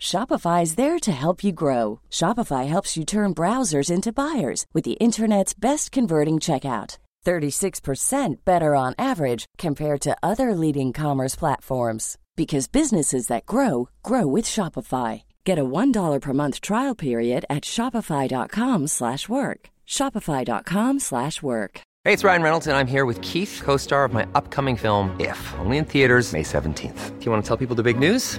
Shopify is there to help you grow. Shopify helps you turn browsers into buyers with the internet's best converting checkout. 36% better on average compared to other leading commerce platforms because businesses that grow grow with Shopify. Get a $1 per month trial period at shopify.com/work. shopify.com/work. Hey, it's Ryan Reynolds and I'm here with Keith, co-star of my upcoming film If, only in theaters May 17th. Do you want to tell people the big news?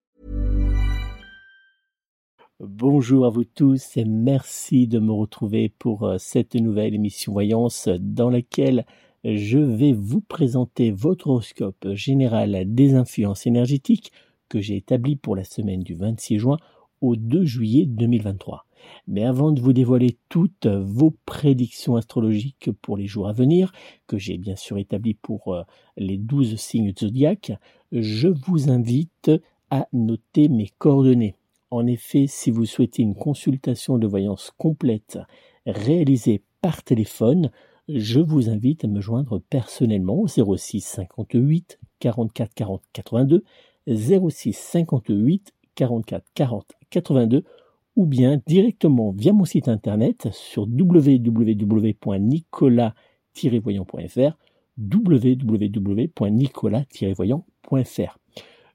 Bonjour à vous tous et merci de me retrouver pour euh, cette nouvelle émission Voyance dans laquelle je vais vous présenter votre horoscope général des influences énergétiques que j'ai établi pour la semaine du 26 juin au 2 juillet 2023. Mais avant de vous dévoiler toutes vos prédictions astrologiques pour les jours à venir, que j'ai bien sûr établi pour euh, les 12 signes zodiaques, je vous invite à noter mes coordonnées. En effet, si vous souhaitez une consultation de voyance complète réalisée par téléphone, je vous invite à me joindre personnellement au 06 58 44 40 82, 06 58 44 40 82 ou bien directement via mon site internet sur www.nicolas-voyant.fr www.nicolas-voyant.fr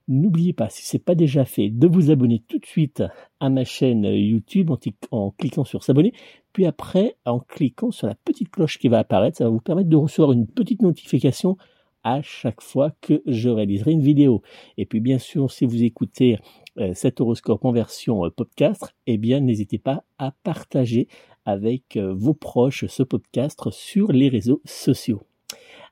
N'oubliez pas, si ce n'est pas déjà fait, de vous abonner tout de suite à ma chaîne YouTube en, cliquant sur s'abonner, puis après en cliquant sur la petite cloche qui va apparaître, ça va vous permettre de recevoir une petite notification à chaque fois que je réaliserai une vidéo. Et puis bien sûr, si vous écoutez euh, cet horoscope en version euh, podcast, eh bien n'hésitez pas à partager avec euh, vos proches ce podcast sur les réseaux sociaux.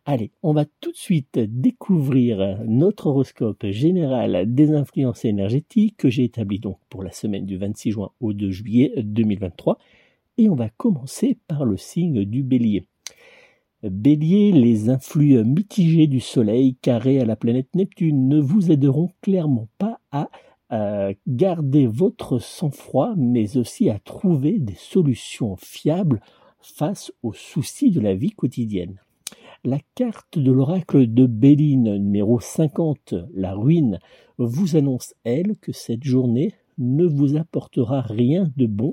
Allez, on va tout de suite découvrir notre horoscope général des influences énergétiques que j'ai établi donc pour la semaine du 26 juin au 2 juillet 2023 et on va commencer par le signe du bélier. Bélier, les influx mitigés du Soleil carré à la planète Neptune ne vous aideront clairement pas à, garder votre sang-froid, mais aussi à trouver des solutions fiables face aux soucis de la vie quotidienne. La carte de l'oracle de Béline numéro 50, la ruine, vous annonce, elle, que cette journée ne vous apportera rien de bon.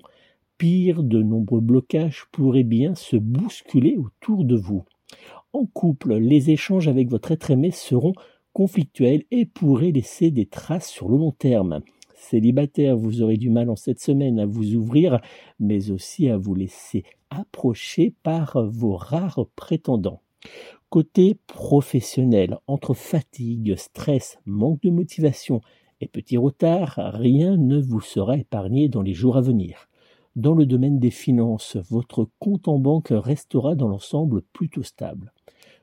Pire, de nombreux blocages pourraient bien se bousculer autour de vous. En couple, les échanges avec votre être aimé seront conflictuels et pourraient laisser des traces sur le long terme. Célibataire, vous aurez du mal en cette semaine à vous ouvrir, mais aussi à vous laisser approcher par vos rares prétendants. Côté professionnel, entre fatigue, stress, manque de motivation et petits retards, rien ne vous sera épargné dans les jours à venir. Dans le domaine des finances, votre compte en banque restera dans l'ensemble plutôt stable.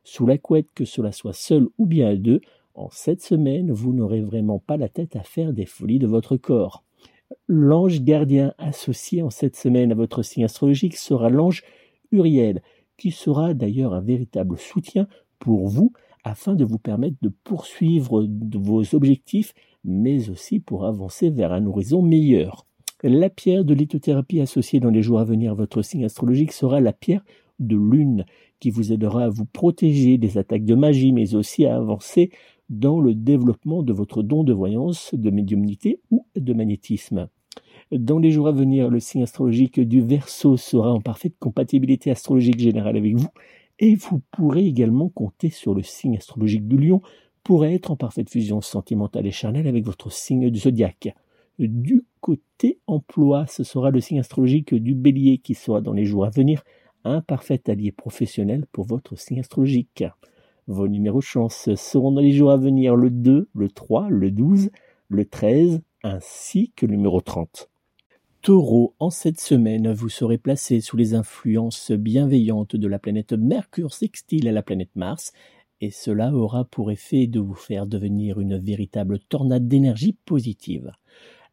Sous la couette, que cela soit seul ou bien à deux, en cette semaine, vous n'aurez vraiment pas la tête à faire des folies de votre corps. L'ange gardien associé en cette semaine à votre signe astrologique sera l'ange Uriel, qui sera d'ailleurs un véritable soutien pour vous afin de vous permettre de poursuivre vos objectifs, mais aussi pour avancer vers un horizon meilleur. La pierre de lithothérapie associée dans les jours à venir à votre signe astrologique sera la pierre de lune, qui vous aidera à vous protéger des attaques de magie, mais aussi à avancer dans le développement de votre don de voyance, de médiumnité ou de magnétisme. Dans les jours à venir, le signe astrologique du Verseau sera en parfaite compatibilité astrologique générale avec vous et vous pourrez également compter sur le signe astrologique du Lion pour être en parfaite fusion sentimentale et charnelle avec votre signe du zodiaque. Du côté emploi, ce sera le signe astrologique du Bélier qui sera dans les jours à venir un parfait allié professionnel pour votre signe astrologique. Vos numéros chance seront dans les jours à venir le 2, le 3, le 12, le 13 ainsi que le numéro 30. Taureau, en cette semaine, vous serez placé sous les influences bienveillantes de la planète Mercure sextile à la planète Mars, et cela aura pour effet de vous faire devenir une véritable tornade d'énergie positive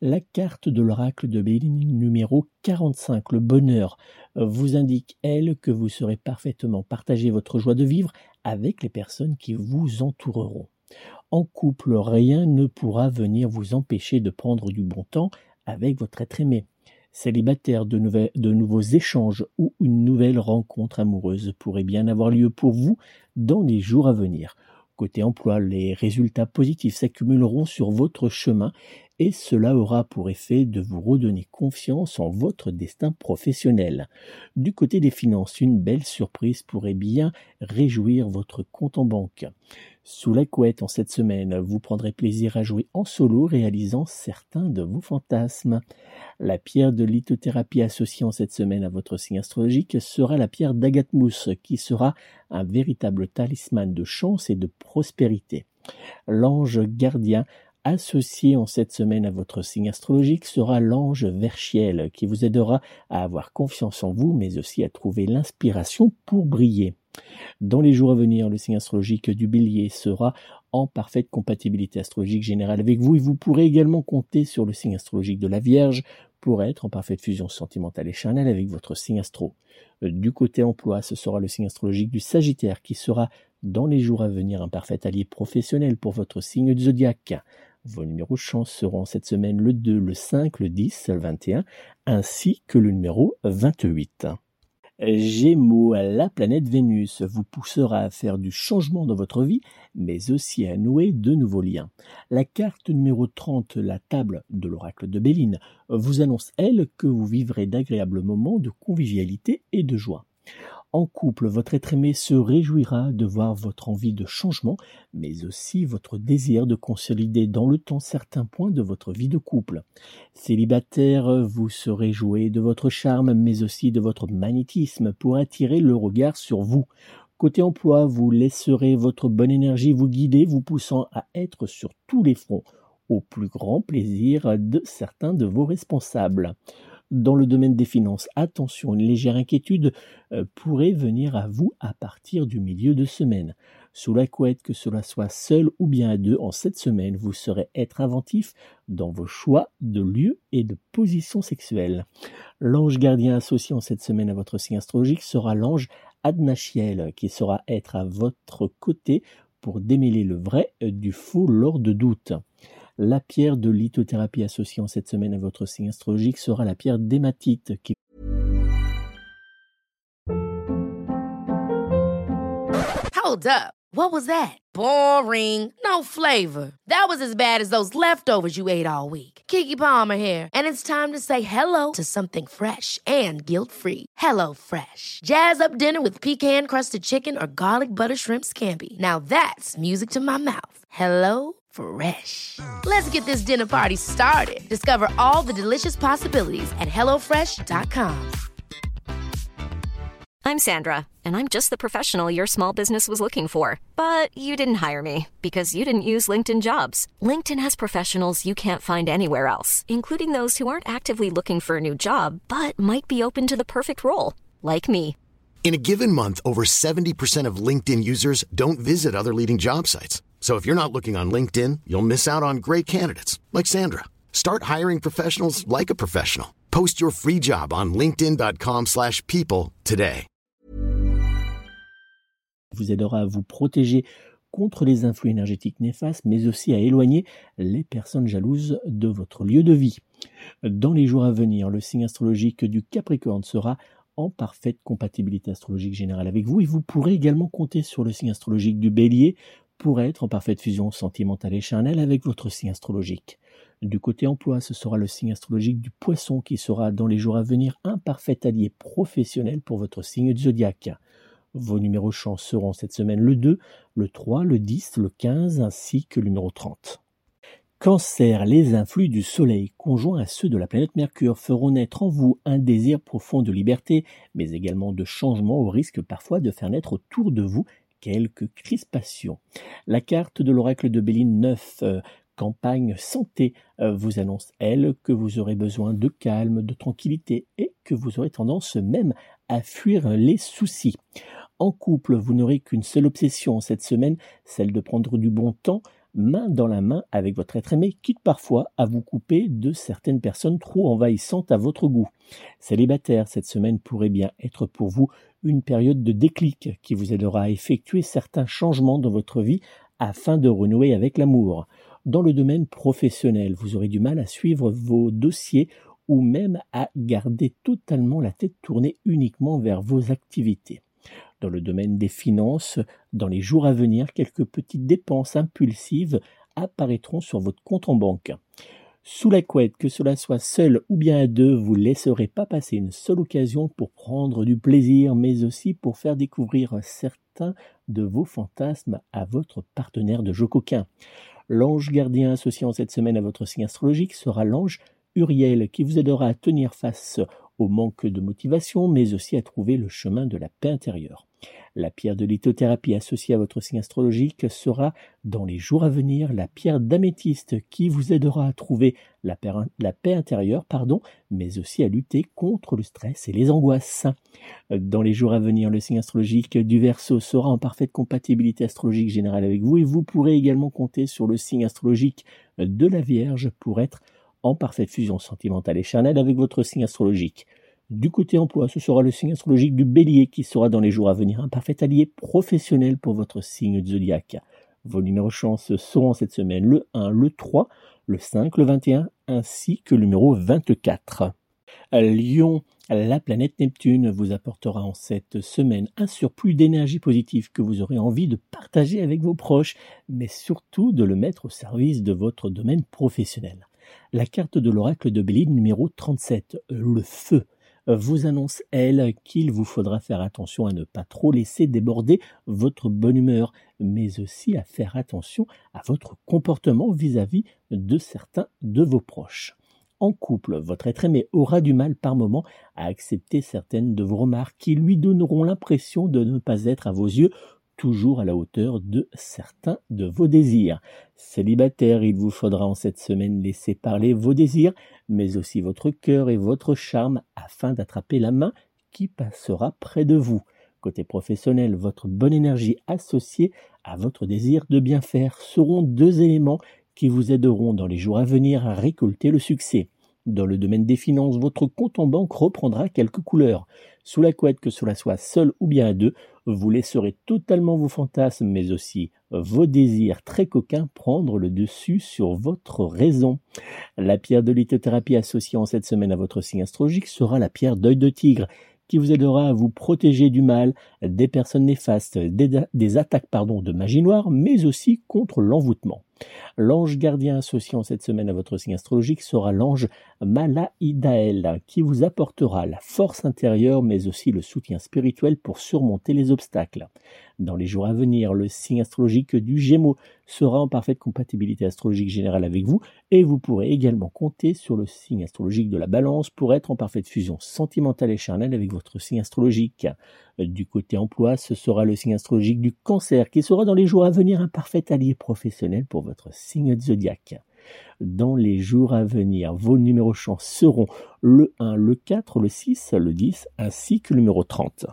la carte de l'oracle de Béline numéro 45, le bonheur, vous indique, elle, que vous serez parfaitement partagé votre joie de vivre avec les personnes qui vous entoureront. En couple, rien ne pourra venir vous empêcher de prendre du bon temps avec votre être aimé. Célibataire, de, de nouveaux échanges ou une nouvelle rencontre amoureuse pourrait bien avoir lieu pour vous dans les jours à venir. Côté emploi, les résultats positifs s'accumuleront sur votre chemin et cela aura pour effet de vous redonner confiance en votre destin professionnel. Du côté des finances, une belle surprise pourrait bien réjouir votre compte en banque. Sous la couette en cette semaine, vous prendrez plaisir à jouer en solo réalisant certains de vos fantasmes. La pierre de lithothérapie associée en cette semaine à votre signe astrologique sera la pierre d'Agatmousse qui sera un véritable talisman de chance et de prospérité. L'ange gardien associé en cette semaine à votre signe astrologique sera l'ange Verchiel qui vous aidera à avoir confiance en vous mais aussi à trouver l'inspiration pour briller. Dans les jours à venir, le signe astrologique du bélier sera en parfaite compatibilité astrologique générale avec vous et vous pourrez également compter sur le signe astrologique de la Vierge pour être en parfaite fusion sentimentale et charnelle avec votre signe astro. Du côté emploi, ce sera le signe astrologique du Sagittaire qui sera dans les jours à venir un parfait allié professionnel pour votre signe zodiaque. Vos numéros chance seront cette semaine le 2, le 5, le 10, le 21, ainsi que le numéro 28. Gémeaux, la planète Vénus vous poussera à faire du changement dans votre vie, mais aussi à nouer de nouveaux liens. La carte numéro 30, la table de l'oracle de Béline, vous annonce, elle, que vous vivrez d'agréables moments de convivialité et de joie. En couple, votre être aimé se réjouira de voir votre envie de changement, mais aussi votre désir de consolider dans le temps certains points de votre vie de couple. Célibataire, vous serez joué de votre charme, mais aussi de votre magnétisme pour attirer le regard sur vous. Côté emploi, vous laisserez votre bonne énergie vous guider, vous poussant à être sur tous les fronts, au plus grand plaisir de certains de vos responsables. Dans le domaine des finances, attention, une légère inquiétude euh, pourrait venir à vous à partir du milieu de semaine. Sous la couette, que cela soit seul ou bien à deux, en cette semaine, vous saurez être inventif dans vos choix de lieu et de position sexuelle. L'ange gardien associé en cette semaine à votre signe astrologique sera l'ange Adnachiel, qui saura être à votre côté pour démêler le vrai du faux lors de doute. La pierre de lithothérapie associée cette semaine à votre signe astrologique sera la pierre d'hématite qui Hold up. What was that? Boring. No flavor. That was as bad as those leftovers you ate all week. Kiki Palmer here, and it's time to say hello to something fresh and guilt-free. Hello Fresh. Jazz up dinner with pecan-crusted chicken or garlic butter shrimp scampi. Now that's music to my mouth. Hello Fresh. Let's get this dinner party started. Discover all the delicious possibilities at HelloFresh.com. I'm Sandra, and I'm just the professional your small business was looking for. But you didn't hire me because you didn't use LinkedIn jobs. LinkedIn has professionals you can't find anywhere else, including those who aren't actively looking for a new job but might be open to the perfect role, like me. In a given month, over 70% of LinkedIn users don't visit other leading job sites. So if you're not looking on LinkedIn, you'll miss out on great candidates like Sandra. Start hiring professionals like a professional. Post your free job on linkedin.com/people today. Vous aidera à vous protéger contre les influx énergétiques néfastes, mais aussi à éloigner les personnes jalouses de votre lieu de vie. Dans les jours à venir, le signe astrologique du Capricorne sera en parfaite compatibilité astrologique générale avec vous et vous pourrez également compter sur le signe astrologique du Bélier pour être en parfaite fusion sentimentale et charnelle avec votre signe astrologique. Du côté emploi, ce sera le signe astrologique du poisson qui sera dans les jours à venir un parfait allié professionnel pour votre signe zodiaque. Vos numéros chance seront cette semaine le 2, le 3, le 10, le 15 ainsi que le numéro 30. Cancer, les influx du Soleil, conjoints à ceux de la planète Mercure, feront naître en vous un désir profond de liberté, mais également de changement au risque parfois de faire naître autour de vous quelques crispations. La carte de l'oracle de Béline 9, euh, campagne santé, euh, vous annonce, elle, que vous aurez besoin de calme, de tranquillité et que vous aurez tendance même à fuir les soucis. En couple, vous n'aurez qu'une seule obsession cette semaine, celle de prendre du bon temps, main dans la main avec votre être aimé, quitte parfois à vous couper de certaines personnes trop envahissantes à votre goût. Célibataire, cette semaine pourrait bien être pour vous une période de déclic qui vous aidera à effectuer certains changements dans votre vie afin de renouer avec l'amour. Dans le domaine professionnel, vous aurez du mal à suivre vos dossiers ou même à garder totalement la tête tournée uniquement vers vos activités. Dans le domaine des finances, dans les jours à venir, quelques petites dépenses impulsives apparaîtront sur votre compte en banque. Sous la couette, que cela soit seul ou bien à deux, vous ne laisserez pas passer une seule occasion pour prendre du plaisir, mais aussi pour faire découvrir certains de vos fantasmes à votre partenaire de jeu coquin. L'ange gardien associé en cette semaine à votre signe astrologique sera l'ange Uriel qui vous aidera à tenir face au manque de motivation, mais aussi à trouver le chemin de la paix intérieure. La pierre de lithothérapie associée à votre signe astrologique sera, dans les jours à venir, la pierre d'améthyste qui vous aidera à trouver la paix, intérieure, pardon, mais aussi à lutter contre le stress et les angoisses. Dans les jours à venir, le signe astrologique du Verseau sera en parfaite compatibilité astrologique générale avec vous et vous pourrez également compter sur le signe astrologique de la Vierge pour être en parfaite fusion sentimentale et charnelle avec votre signe astrologique. Du côté emploi, ce sera le signe astrologique du bélier qui sera dans les jours à venir un parfait allié professionnel pour votre signe zodiaque. Vos numéros chance seront cette semaine le 1, le 3, le 5, le 21 ainsi que le numéro 24. Lion, la planète Neptune vous apportera en cette semaine un surplus d'énergie positive que vous aurez envie de partager avec vos proches, mais surtout de le mettre au service de votre domaine professionnel. La carte de l'oracle de Béline numéro 37, le feu, vous annonce, elle, qu'il vous faudra faire attention à ne pas trop laisser déborder votre bonne humeur, mais aussi à faire attention à votre comportement vis-à-vis de certains de vos proches. En couple, votre être aimé aura du mal par moment à accepter certaines de vos remarques qui lui donneront l'impression de ne pas être à vos yeux toujours à la hauteur de certains de vos désirs. Célibataire, il vous faudra en cette semaine laisser parler vos désirs, mais aussi votre cœur et votre charme afin d'attraper la main qui passera près de vous. Côté professionnel, votre bonne énergie associée à votre désir de bien faire seront deux éléments qui vous aideront dans les jours à venir à récolter le succès. Dans le domaine des finances, votre compte en banque reprendra quelques couleurs. Sous la couette, que cela soit seul ou bien à deux, vous laisserez totalement vos fantasmes, mais aussi vos désirs très coquins prendre le dessus sur votre raison. La pierre de lithothérapie associée en cette semaine à votre signe astrologique sera la pierre d'œil de tigre qui vous aidera à vous protéger du mal, des personnes néfastes, des, attaques pardon, de magie noire, mais aussi contre l'envoûtement. L'ange gardien associé en cette semaine à votre signe astrologique sera l'ange Malaïdael, qui vous apportera la force intérieure, mais aussi le soutien spirituel pour surmonter les obstacles. Dans les jours à venir, le signe astrologique du Gémeaux sera en parfaite compatibilité astrologique générale avec vous et vous pourrez également compter sur le signe astrologique de la Balance pour être en parfaite fusion sentimentale et charnelle avec votre signe astrologique. Du côté emploi, ce sera le signe astrologique du Cancer qui sera dans les jours à venir un parfait allié professionnel pour votre signe zodiaque. Dans les jours à venir, vos numéros chance seront le 1, le 4, le 6, le 10 ainsi que le numéro 30.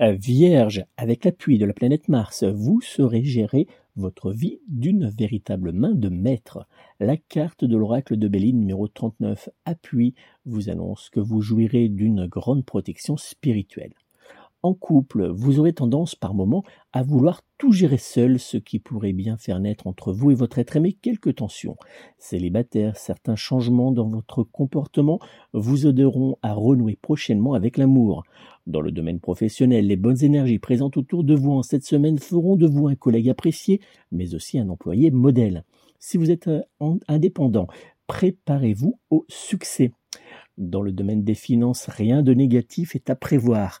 Vierge, avec l'appui de la planète Mars, vous saurez gérer votre vie d'une véritable main de maître. La carte de l'oracle de Béline numéro 39, appui, vous annonce que vous jouirez d'une grande protection spirituelle. En couple, vous aurez tendance par moments à vouloir tout gérer seul, ce qui pourrait bien faire naître entre vous et votre être aimé quelques tensions. Célibataire, certains changements dans votre comportement vous aideront à renouer prochainement avec l'amour. Dans le domaine professionnel, les bonnes énergies présentes autour de vous en cette semaine feront de vous un collègue apprécié, mais aussi un employé modèle. Si vous êtes euh, indépendant, préparez-vous au succès. Dans le domaine des finances, rien de négatif est à prévoir.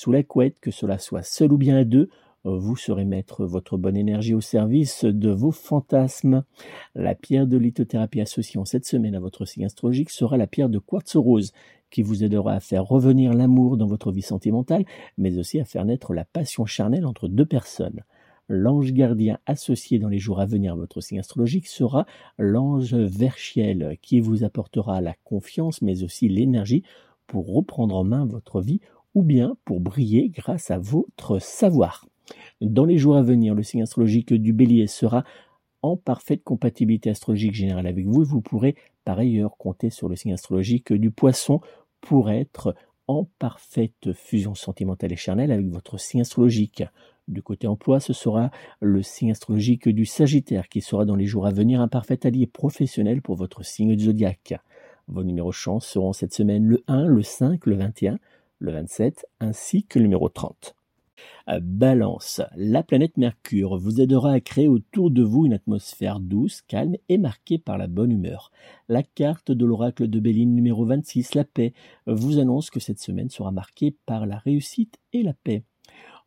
Sous la couette, que cela soit seul ou bien à deux, vous saurez mettre votre bonne énergie au service de vos fantasmes. La pierre de lithothérapie associée en cette semaine à votre signe astrologique sera la pierre de quartz rose, qui vous aidera à faire revenir l'amour dans votre vie sentimentale, mais aussi à faire naître la passion charnelle entre deux personnes. L'ange gardien associé dans les jours à venir à votre signe astrologique sera l'ange Verchiel, qui vous apportera la confiance, mais aussi l'énergie pour reprendre en main votre vie ou bien pour briller grâce à votre savoir. Dans les jours à venir, le signe astrologique du bélier sera en parfaite compatibilité astrologique générale avec vous vous pourrez par ailleurs compter sur le signe astrologique du poisson pour être en parfaite fusion sentimentale et charnelle avec votre signe astrologique. Du côté emploi, ce sera le signe astrologique du Sagittaire qui sera dans les jours à venir un parfait allié professionnel pour votre signe du zodiaque. Vos numéros chance seront cette semaine le 1, le 5, le 21, le 27 ainsi que le numéro 30. Balance, la planète Mercure vous aidera à créer autour de vous une atmosphère douce, calme et marquée par la bonne humeur. La carte de l'oracle de Béline numéro 26, la paix, vous annonce que cette semaine sera marquée par la réussite et la paix.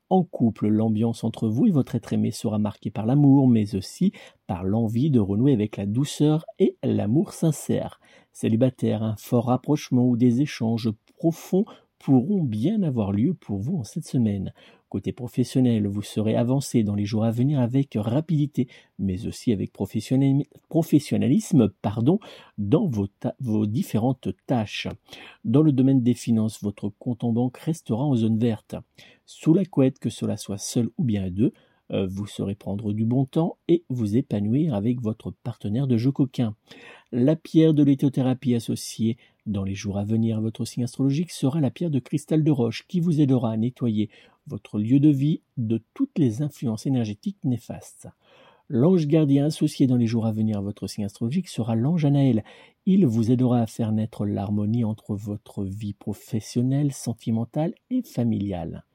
En couple, l'ambiance entre vous et votre être aimé sera marquée par l'amour, mais aussi par l'envie de renouer avec la douceur et l'amour sincère. Célibataire, un fort rapprochement ou des échanges profonds pourront bien avoir lieu pour vous en cette semaine. Côté professionnel, vous serez avancé dans les jours à venir avec rapidité, mais aussi avec professionnalisme pardon, dans vos, vos, différentes tâches. Dans le domaine des finances, votre compte en banque restera en zone verte. Sous la couette, que cela soit seul ou bien à deux, vous saurez prendre du bon temps et vous épanouir avec votre partenaire de jeu coquin. La pierre de lithothérapie associée dans les jours à venir à votre signe astrologique sera la pierre de cristal de roche qui vous aidera à nettoyer votre lieu de vie de toutes les influences énergétiques néfastes. L'ange gardien associé dans les jours à venir à votre signe astrologique sera l'ange Anaël. Il vous aidera à faire naître l'harmonie entre votre vie professionnelle, sentimentale et familiale.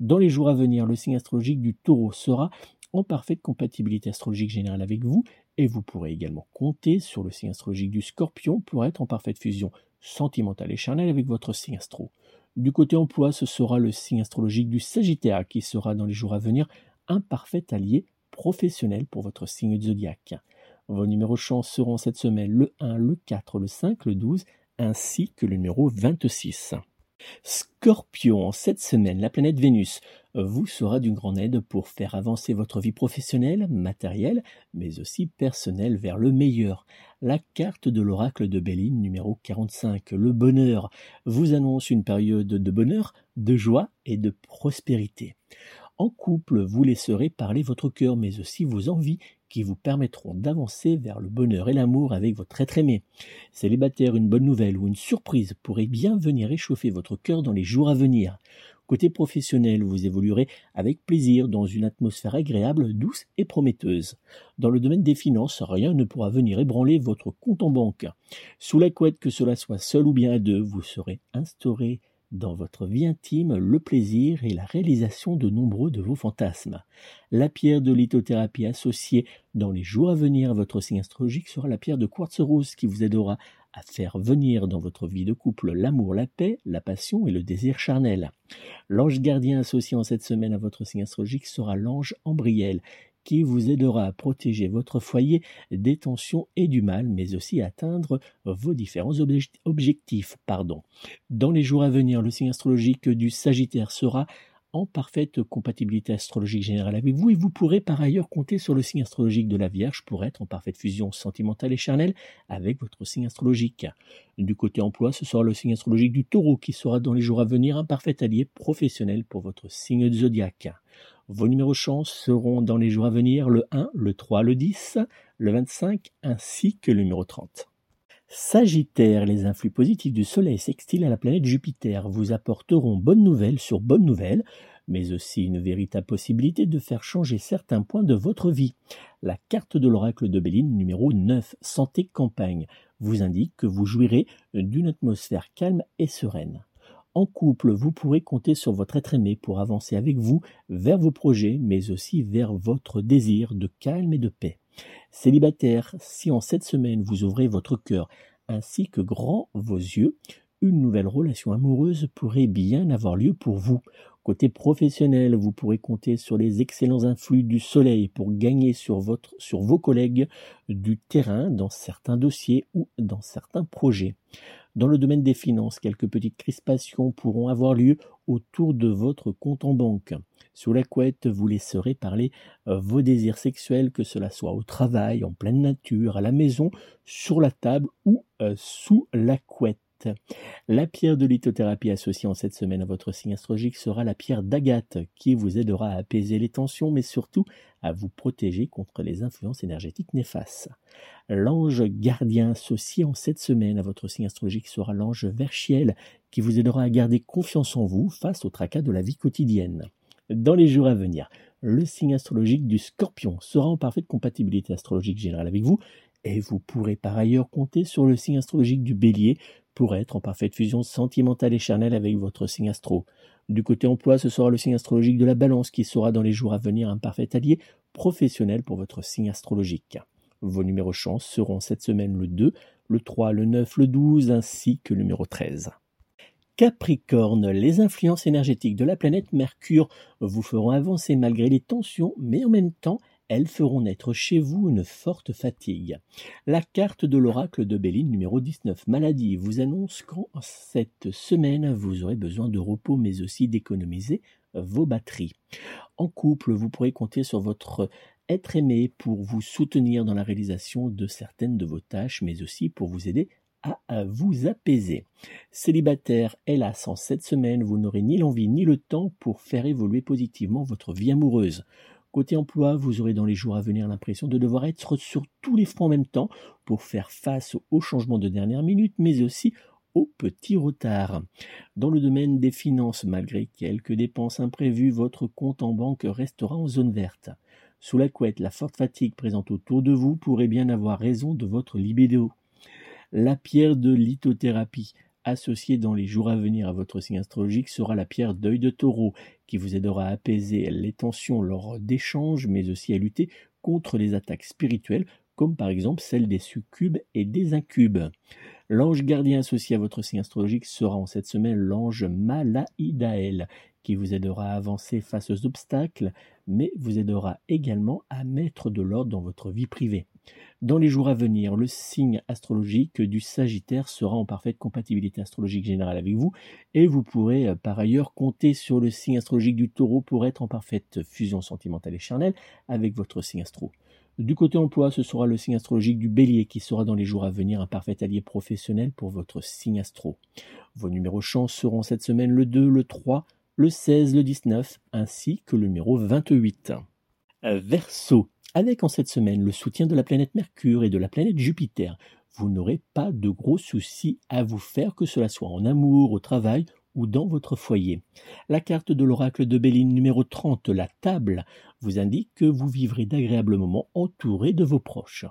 Dans les jours à venir, le signe astrologique du taureau sera en parfaite compatibilité astrologique générale avec vous et vous pourrez également compter sur le signe astrologique du scorpion pour être en parfaite fusion sentimentale et charnelle avec votre signe astro. Du côté emploi, ce sera le signe astrologique du sagittaire qui sera dans les jours à venir un parfait allié professionnel pour votre signe zodiaque. Vos numéros chance seront cette semaine le 1, le 4, le 5, le 12 ainsi que le numéro 26. Scorpion, cette semaine, la planète Vénus vous sera d'une grande aide pour faire avancer votre vie professionnelle, matérielle, mais aussi personnelle vers le meilleur. La carte de l'oracle de Béline numéro 45, le bonheur, vous annonce une période de bonheur, de joie et de prospérité. En couple, vous laisserez parler votre cœur, mais aussi vos envies qui vous permettront d'avancer vers le bonheur et l'amour avec votre être aimé. Célibataire, une bonne nouvelle ou une surprise pourrait bien venir échauffer votre cœur dans les jours à venir. Côté professionnel, vous évoluerez avec plaisir dans une atmosphère agréable, douce et prometteuse. Dans le domaine des finances, rien ne pourra venir ébranler votre compte en banque. Sous la couette, que cela soit seul ou bien à deux, vous serez instauré dans votre vie intime le plaisir et la réalisation de nombreux de vos fantasmes. La pierre de lithothérapie associée dans les jours à venir à votre signe astrologique sera la pierre de quartz rose qui vous aidera à faire venir dans votre vie de couple l'amour, la paix, la passion et le désir charnel. L'ange gardien associé en cette semaine à votre signe astrologique sera l'ange Ambriel qui vous aidera à protéger votre foyer des tensions et du mal, mais aussi à atteindre vos différents objectifs. Pardon. Dans les jours à venir, le signe astrologique du Sagittaire sera en parfaite compatibilité astrologique générale avec vous et vous pourrez par ailleurs compter sur le signe astrologique de la Vierge pour être en parfaite fusion sentimentale et charnelle avec votre signe astrologique. Du côté emploi, ce sera le signe astrologique du Taureau qui sera dans les jours à venir un parfait allié professionnel pour votre signe de zodiaque. Vos numéros chance seront dans les jours à venir le 1, le 3, le 10, le 25 ainsi que le numéro 30. Sagittaire, les influx positifs du Soleil sextile à la planète Jupiter vous apporteront bonnes nouvelles sur bonnes nouvelles, mais aussi une véritable possibilité de faire changer certains points de votre vie. La carte de l'oracle de Béline numéro 9, Santé Campagne, vous indique que vous jouirez d'une atmosphère calme et sereine. En couple, vous pourrez compter sur votre être aimé pour avancer avec vous vers vos projets, mais aussi vers votre désir de calme et de paix. Célibataire, si en cette semaine vous ouvrez votre cœur ainsi que grand vos yeux, une nouvelle relation amoureuse pourrait bien avoir lieu pour vous. Côté professionnel, vous pourrez compter sur les excellents influx du soleil pour gagner sur, vos collègues du terrain dans certains dossiers ou dans certains projets. Dans le domaine des finances, quelques petites crispations pourront avoir lieu autour de votre compte en banque. Sous la couette, vous laisserez parler euh, vos désirs sexuels, que cela soit au travail, en pleine nature, à la maison, sur la table ou euh, sous la couette. La pierre de lithothérapie associée en cette semaine à votre signe astrologique sera la pierre d'agate qui vous aidera à apaiser les tensions mais surtout à vous protéger contre les influences énergétiques néfastes. L'ange gardien associé en cette semaine à votre signe astrologique sera l'ange Verchiel qui vous aidera à garder confiance en vous face au tracas de la vie quotidienne. Dans les jours à venir, le signe astrologique du scorpion sera en parfaite compatibilité astrologique générale avec vous et vous pourrez par ailleurs compter sur le signe astrologique du bélier pour être en parfaite fusion sentimentale et charnelle avec votre signe astro. Du côté emploi, ce sera le signe astrologique de la balance qui sera dans les jours à venir un parfait allié professionnel pour votre signe astrologique. Vos numéros chance seront cette semaine le 2, le 3, le 9, le 12 ainsi que le numéro 13. Capricorne, les influences énergétiques de la planète Mercure vous feront avancer malgré les tensions, mais en même temps, elles feront naître chez vous une forte fatigue. La carte de l'oracle de Béline numéro 19, maladie, vous annonce qu'en cette semaine, vous aurez besoin de repos, mais aussi d'économiser vos batteries. En couple, vous pourrez compter sur votre être aimé pour vous soutenir dans la réalisation de certaines de vos tâches, mais aussi pour vous aider à vous apaiser. Célibataire, hélas, en cette semaine, vous n'aurez ni l'envie ni le temps pour faire évoluer positivement votre vie amoureuse. Côté emploi, vous aurez dans les jours à venir l'impression de devoir être sur tous les fronts en même temps pour faire face aux changements de dernière minute, mais aussi aux petits retards. Dans le domaine des finances, malgré quelques dépenses imprévues, votre compte en banque restera en zone verte. Sous la couette, la forte fatigue présente autour de vous pourrait bien avoir raison de votre libido. La pierre de lithothérapie associée dans les jours à venir à votre signe astrologique sera la pierre d'œil de taureau, qui vous aidera à apaiser les tensions lors d'échanges, mais aussi à lutter contre les attaques spirituelles, comme par exemple celles des succubes et des incubes. L'ange gardien associé à votre signe astrologique sera en cette semaine l'ange Malaïdaël, qui vous aidera à avancer face aux obstacles, mais vous aidera également à mettre de l'ordre dans votre vie privée. Dans les jours à venir, le signe astrologique du Sagittaire sera en parfaite compatibilité astrologique générale avec vous et vous pourrez euh, par ailleurs compter sur le signe astrologique du Taureau pour être en parfaite fusion sentimentale et charnelle avec votre signe astro. Du côté emploi, ce sera le signe astrologique du Bélier qui sera dans les jours à venir un parfait allié professionnel pour votre signe astro. Vos numéros chance seront cette semaine le 2, le 3, le 16, le 19, ainsi que le numéro 28. Verseau, avec en cette semaine le soutien de la planète Mercure et de la planète Jupiter, vous n'aurez pas de gros soucis à vous faire, que cela soit en amour, au travail ou dans votre foyer. La carte de l'oracle de Béline numéro 30, la table, vous indique que vous vivrez d'agréables moments entourés de vos proches.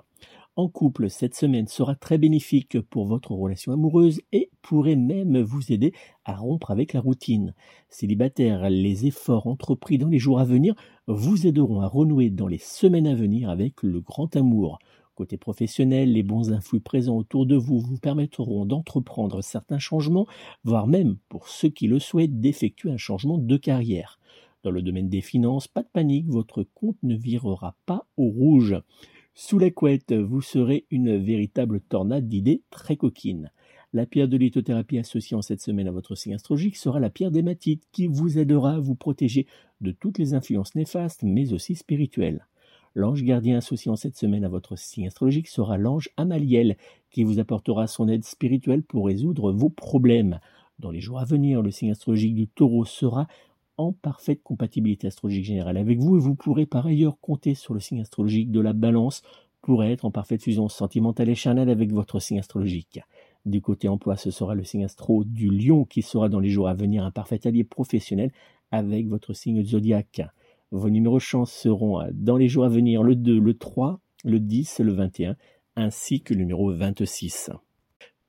En couple, cette semaine sera très bénéfique pour votre relation amoureuse et pourrait même vous aider à rompre avec la routine. Célibataire, les efforts entrepris dans les jours à venir vous aideront à renouer dans les semaines à venir avec le grand amour. Côté professionnel, les bons influx présents autour de vous vous permettront d'entreprendre certains changements, voire même, pour ceux qui le souhaitent, d'effectuer un changement de carrière. Dans le domaine des finances, pas de panique, votre compte ne virera pas au rouge. Sous la couette, vous serez une véritable tornade d'idées très coquines. La pierre de lithothérapie associée en cette semaine à votre signe astrologique sera la pierre d'hématite qui vous aidera à vous protéger de toutes les influences néfastes mais aussi spirituelles. L'ange gardien associé en cette semaine à votre signe astrologique sera l'ange Amaliel, qui vous apportera son aide spirituelle pour résoudre vos problèmes. Dans les jours à venir, le signe astrologique du taureau sera en parfaite compatibilité astrologique générale avec vous et vous pourrez par ailleurs compter sur le signe astrologique de la balance pour être en parfaite fusion sentimentale et charnelle avec votre signe astrologique. Du côté emploi, ce sera le signe astro du lion qui sera dans les jours à venir un parfait allié professionnel avec votre signe zodiaque. Vos numéros chance seront euh, dans les jours à venir le 2, le 3, le 10, le 21, ainsi que le numéro 26.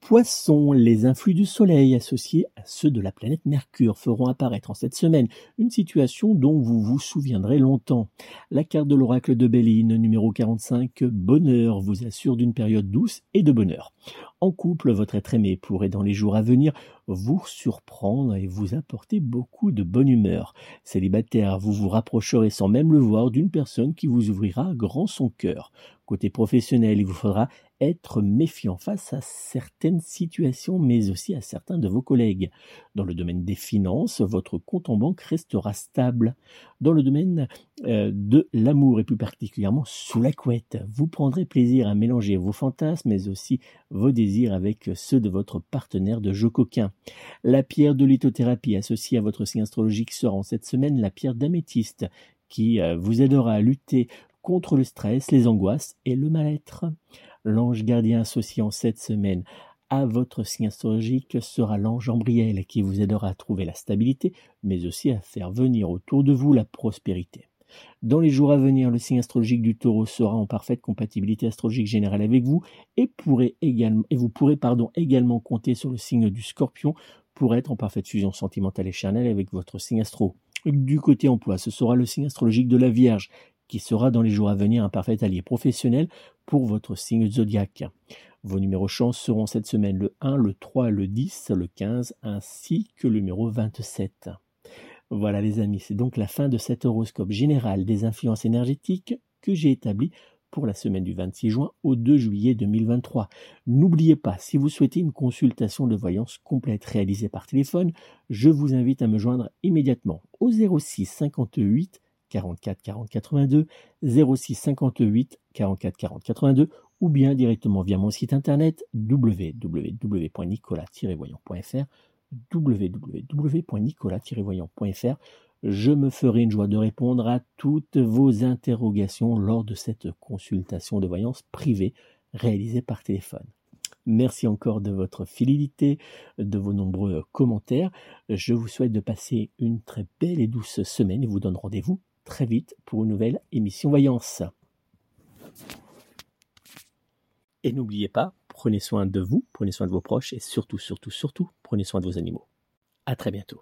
Poissons, les influx du Soleil associés à ceux de la planète Mercure feront apparaître en cette semaine une situation dont vous vous souviendrez longtemps. La carte de l'oracle de Béline, numéro 45, Bonheur, vous assure d'une période douce et de bonheur. En couple, votre être aimé pourrait dans les jours à venir vous surprendre et vous apporter beaucoup de bonne humeur. Célibataire, vous vous rapprocherez sans même le voir d'une personne qui vous ouvrira grand son cœur. Côté professionnel, il vous faudra être méfiant face à certaines situations, mais aussi à certains de vos collègues. Dans le domaine des finances, votre compte en banque restera stable. Dans le domaine euh, de l'amour, et plus particulièrement sous la couette, vous prendrez plaisir à mélanger vos fantasmes, mais aussi vos désirs avec ceux de votre partenaire de jeu coquin. La pierre de lithothérapie associée à votre signe astrologique sera en cette semaine la pierre d'améthyste, qui euh, vous aidera à lutter contre le stress, les angoisses et le mal-être. L'ange gardien associé en cette semaine à votre signe astrologique sera l'ange Ambriel qui vous aidera à trouver la stabilité, mais aussi à faire venir autour de vous la prospérité. Dans les jours à venir, le signe astrologique du taureau sera en parfaite compatibilité astrologique générale avec vous et, vous pourrez également compter sur le signe du scorpion pour être en parfaite fusion sentimentale et charnelle avec votre signe astro. Du côté emploi, ce sera le signe astrologique de la Vierge qui sera dans les jours à venir un parfait allié professionnel pour votre signe zodiaque. Vos numéros chance seront cette semaine le 1, le 3, le 10, le 15 ainsi que le numéro 27. Voilà les amis, c'est donc la fin de cet horoscope général des influences énergétiques que j'ai établi pour la semaine du 26 juin au 2 juillet 2023. N'oubliez pas, si vous souhaitez une consultation de voyance complète réalisée par téléphone, je vous invite à me joindre immédiatement au 06 58 44 40 82, 06 58 44 40 82 ou bien directement via mon site internet www.nicolas-voyant.fr www.nicolas-voyant.fr Je me ferai une joie de répondre à toutes vos interrogations lors de cette consultation de voyance privée réalisée par téléphone. Merci encore de votre fidélité, de vos nombreux commentaires. Je vous souhaite de passer une très belle et douce semaine et vous donne rendez-vous très vite pour une nouvelle émission Voyance. Et n'oubliez pas, prenez soin de vous, prenez soin de vos proches et surtout, surtout, surtout, prenez soin de vos animaux. À très bientôt.